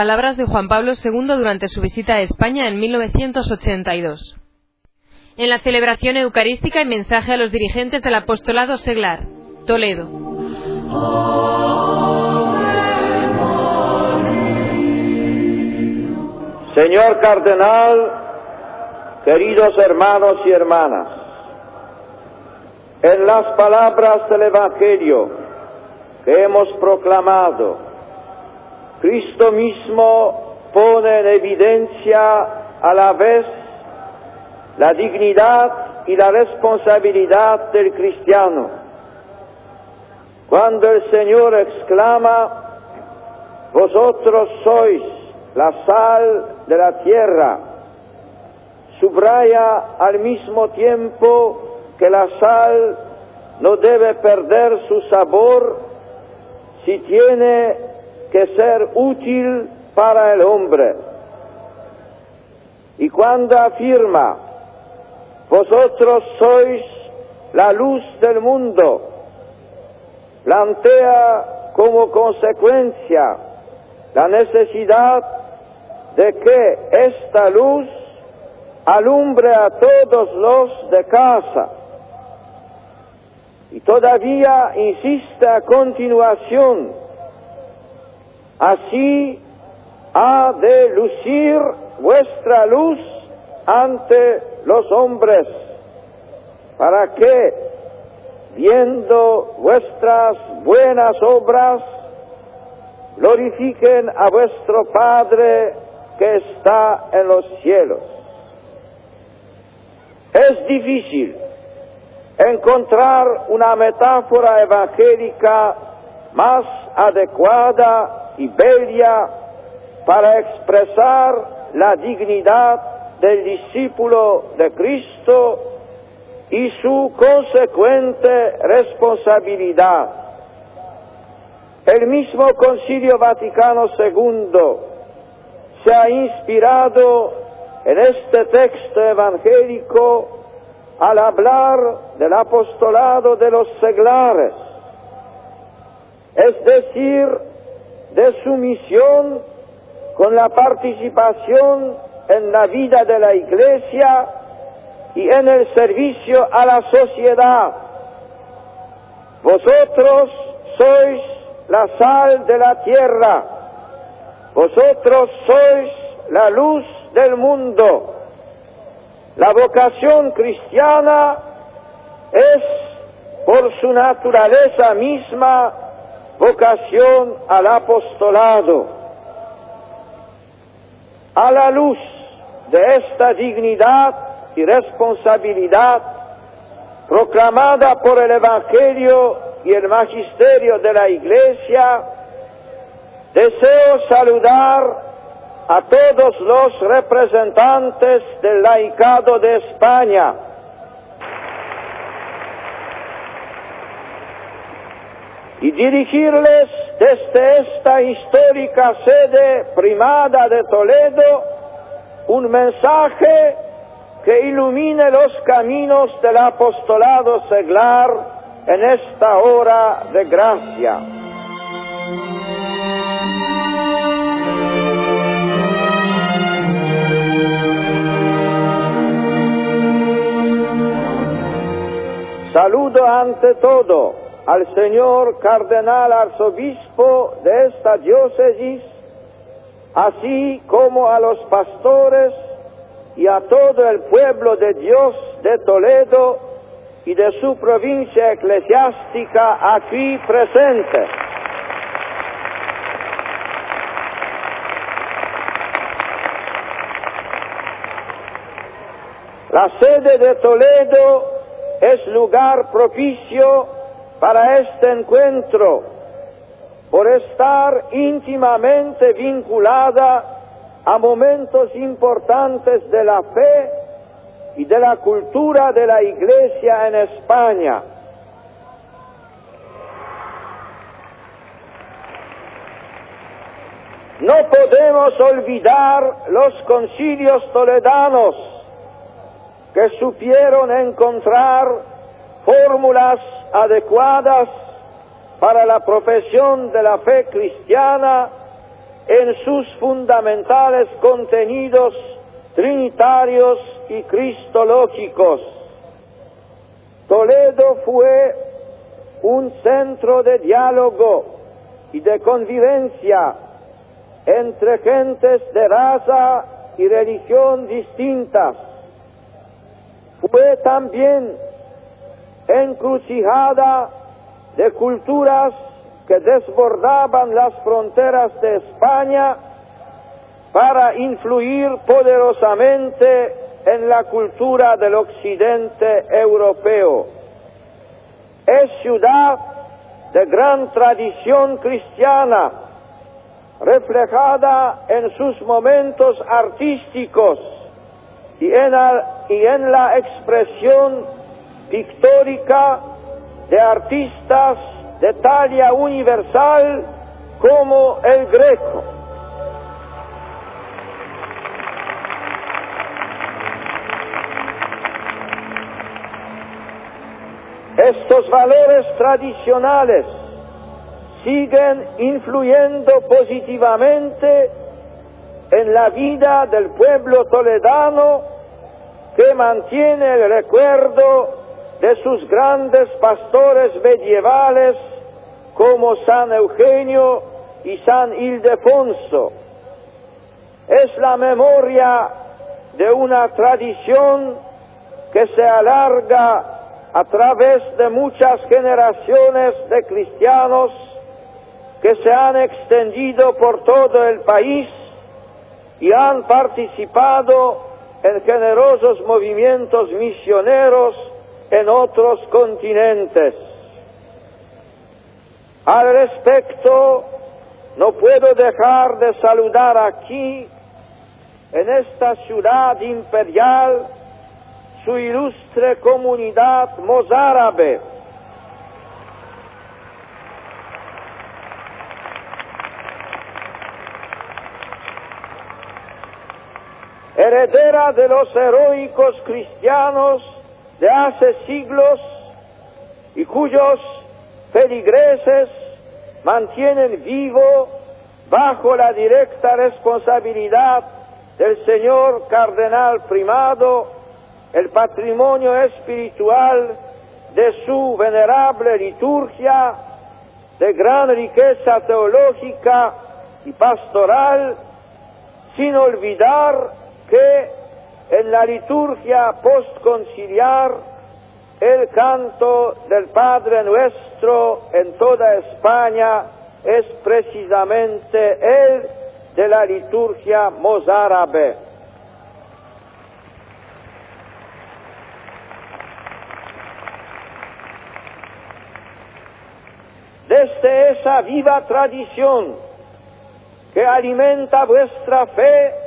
Palabras de Juan Pablo II durante su visita a España en 1982. En la celebración eucarística y mensaje a los dirigentes del apostolado seglar. Toledo. Señor Cardenal, queridos hermanos y hermanas, en las palabras del Evangelio que hemos proclamado, Cristo mismo pone en evidencia a la vez la dignidad y la responsabilidad del cristiano. Cuando el Señor exclama, vosotros sois la sal de la tierra, subraya al mismo tiempo que la sal no debe perder su sabor si tiene que ser útil para el hombre. Y cuando afirma, vosotros sois la luz del mundo, plantea como consecuencia la necesidad de que esta luz alumbre a todos los de casa. Y todavía insiste a continuación, así ha de lucir vuestra luz ante los hombres, para que, viendo vuestras buenas obras, glorifiquen a vuestro Padre que está en los cielos. Es difícil encontrar una metáfora evangélica más adecuada y bella para expresar la dignidad del discípulo de Cristo y su consecuente responsabilidad. El mismo Concilio Vaticano II se ha inspirado en este texto evangélico al hablar del apostolado de los seglares, es decir, de su misión con la participación en la vida de la Iglesia y en el servicio a la sociedad. Vosotros sois la sal de la tierra, vosotros sois la luz del mundo. La vocación cristiana es, por su naturaleza misma, vocación al apostolado. A la luz de esta dignidad y responsabilidad proclamada por el Evangelio y el Magisterio de la Iglesia, deseo saludar a todos los representantes del laicado de España. Dirigirles desde esta histórica sede primada de Toledo un mensaje que ilumine los caminos del apostolado seglar en esta hora de gracia. Saludo ante todo al señor cardenal arzobispo de esta diócesis, así como a los pastores y a todo el pueblo de Dios de Toledo y de su provincia eclesiástica aquí presente. La sede de Toledo es lugar propicio para este encuentro, por estar íntimamente vinculada a momentos importantes de la fe y de la cultura de la Iglesia en España. No podemos olvidar los concilios toledanos que supieron encontrar fórmulas adecuadas para la profesión de la fe cristiana en sus fundamentales contenidos trinitarios y cristológicos. Toledo fue un centro de diálogo y de convivencia entre gentes de raza y religión distintas. Fue también encrucijada de culturas que desbordaban las fronteras de España para influir poderosamente en la cultura del occidente europeo. Es ciudad de gran tradición cristiana, reflejada en sus momentos artísticos y en, y en la expresión pictórica de artistas de talla universal como el greco. Estos valores tradicionales siguen influyendo positivamente en la vida del pueblo toledano que mantiene el recuerdo de sus grandes pastores medievales como San Eugenio y San Ildefonso. Es la memoria de una tradición que se alarga a través de muchas generaciones de cristianos que se han extendido por todo el país y han participado en generosos movimientos misioneros en otros continentes. Al respecto, no puedo dejar de saludar aquí, en esta ciudad imperial, su ilustre comunidad mozárabe. heredera de los heroicos cristianos de hace siglos y cuyos feligreses mantienen vivo bajo la directa responsabilidad del señor cardenal primado el patrimonio espiritual de su venerable liturgia de gran riqueza teológica y pastoral, sin olvidar que en la liturgia postconciliar el canto del Padre Nuestro en toda España es precisamente el de la liturgia mozárabe. Desde esa viva tradición que alimenta vuestra fe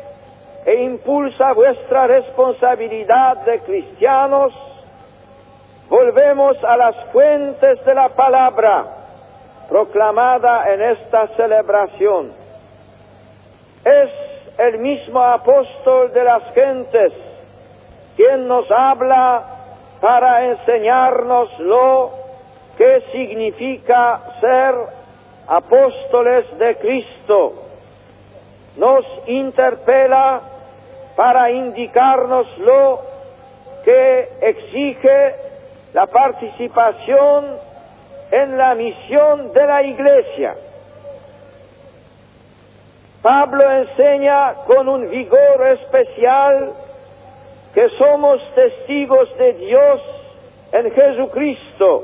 e impulsa vuestra responsabilidad de cristianos, volvemos a las fuentes de la palabra proclamada en esta celebración. Es el mismo apóstol de las gentes quien nos habla para enseñarnos lo que significa ser apóstoles de Cristo. Nos interpela para indicarnos lo que exige la participación en la misión de la Iglesia. Pablo enseña con un vigor especial que somos testigos de Dios en Jesucristo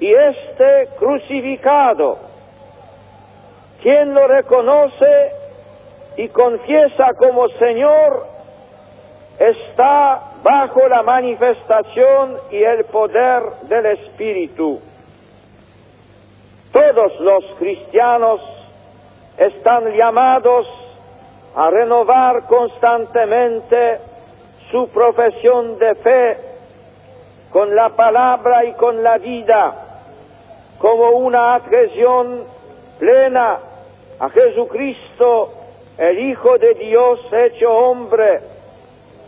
y este crucificado. Quien lo reconoce y confiesa como Señor está bajo la manifestación y el poder del Espíritu. Todos los cristianos están llamados a renovar constantemente su profesión de fe con la palabra y con la vida, como una adhesión plena a Jesucristo, el Hijo de Dios hecho hombre,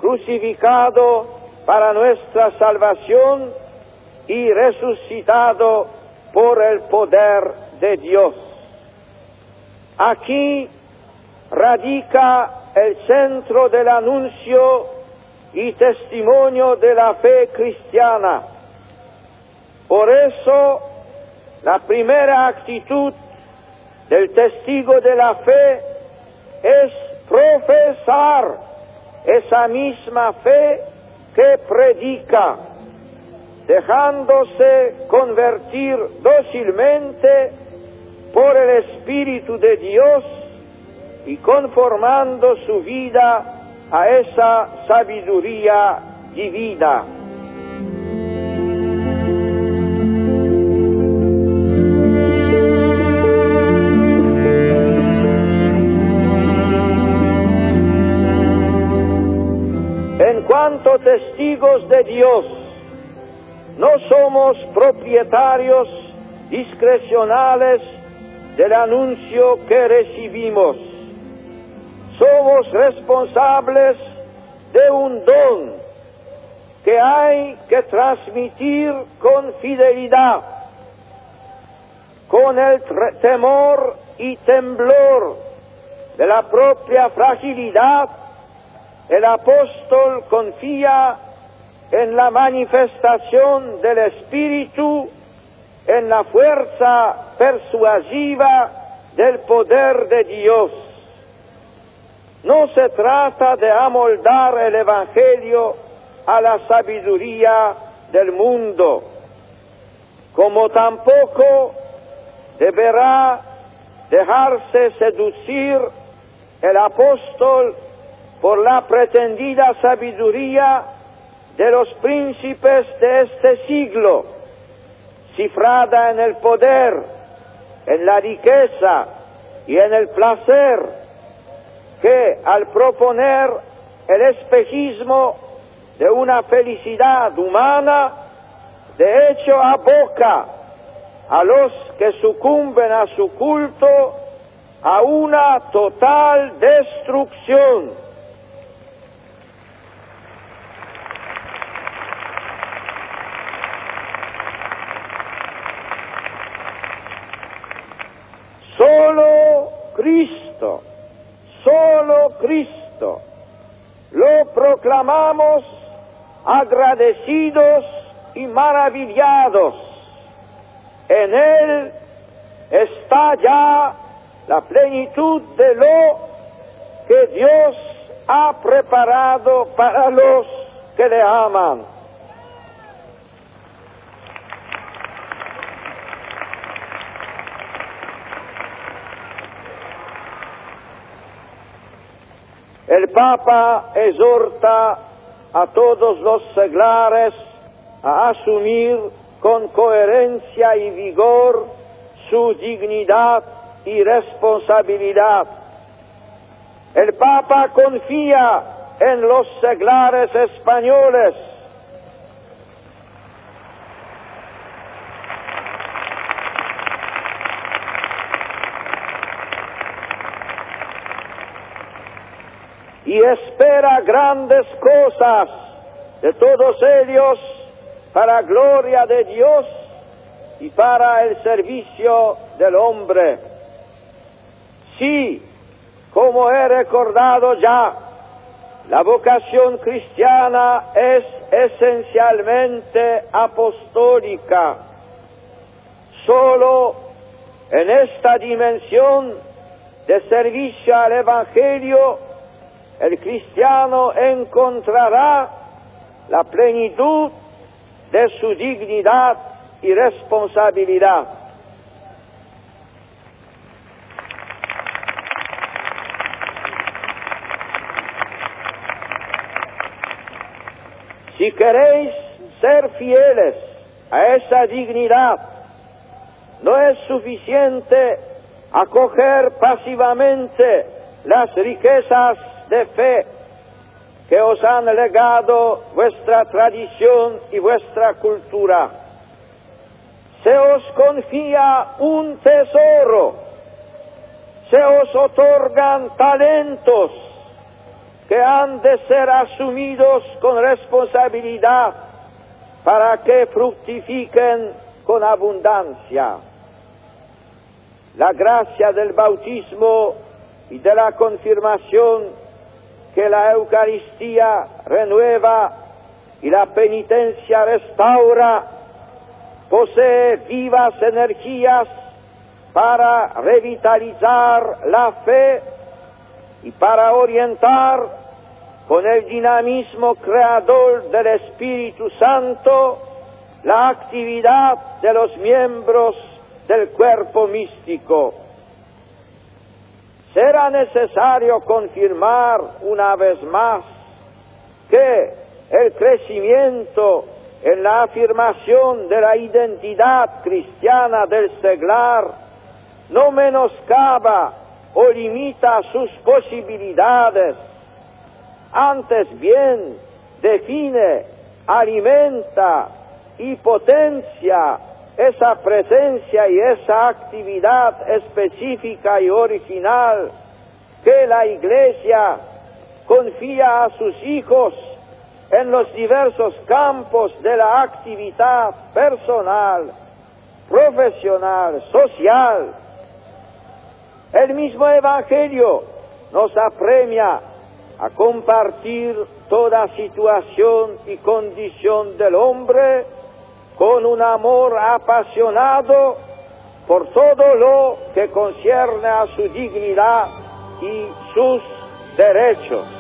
crucificado para nuestra salvación y resucitado por el poder de Dios. Aquí radica el centro del anuncio y testimonio de la fe cristiana. Por eso, la primera actitud del testigo de la fe es profesar esa misma fe que predica, dejándose convertir dócilmente por el Espíritu de Dios y conformando su vida a esa sabiduría divina. Testigos de Dios, no somos propietarios discrecionales del anuncio que recibimos. Somos responsables de un don que hay que transmitir con fidelidad, con el temor y temblor de la propia fragilidad. El apóstol confía en la manifestación del Espíritu en la fuerza persuasiva del poder de Dios. No se trata de amoldar el Evangelio a la sabiduría del mundo, como tampoco deberá dejarse seducir el apóstol por la pretendida sabiduría de los príncipes de este siglo cifrada en el poder, en la riqueza y en el placer, que al proponer el espejismo de una felicidad humana, de hecho aboca a los que sucumben a su culto a una total destrucción Solo Cristo, solo Cristo. Lo proclamamos agradecidos y maravillados. En Él está ya la plenitud de lo que Dios ha preparado para los que le aman. El Papa exhorta a todos los seglares a asumir con coherencia y vigor su dignidad y responsabilidad. El Papa confía en los seglares españoles y espera grandes cosas de todos ellos para gloria de Dios y para el servicio del hombre. Sí, como he recordado ya, la vocación cristiana es esencialmente apostólica. Solo en esta dimensión de servicio al Evangelio el cristiano encontrará la plenitud de su dignidad y responsabilidad. Si queréis ser fieles a esa dignidad, no es suficiente acoger pasivamente las riquezas de fe que os han legado vuestra tradición y vuestra cultura. Se os confía un tesoro, se os otorgan talentos que han de ser asumidos con responsabilidad para que fructifiquen con abundancia. La gracia del bautismo y de la confirmación que la Eucaristía renueva y la penitencia restaura, posee vivas energías para revitalizar la fe y para orientar con el dinamismo creador del Espíritu Santo la actividad de los miembros del cuerpo místico. Será necesario confirmar una vez más que el crecimiento en la afirmación de la identidad cristiana del seglar no menoscaba o limita sus posibilidades, antes bien define, alimenta y potencia esa presencia y esa actividad específica y original que la Iglesia confía a sus hijos en los diversos campos de la actividad personal, profesional, social. El mismo Evangelio nos apremia a compartir toda situación y condición del hombre con un amor apasionado por todo lo que concierne a su dignidad y sus derechos.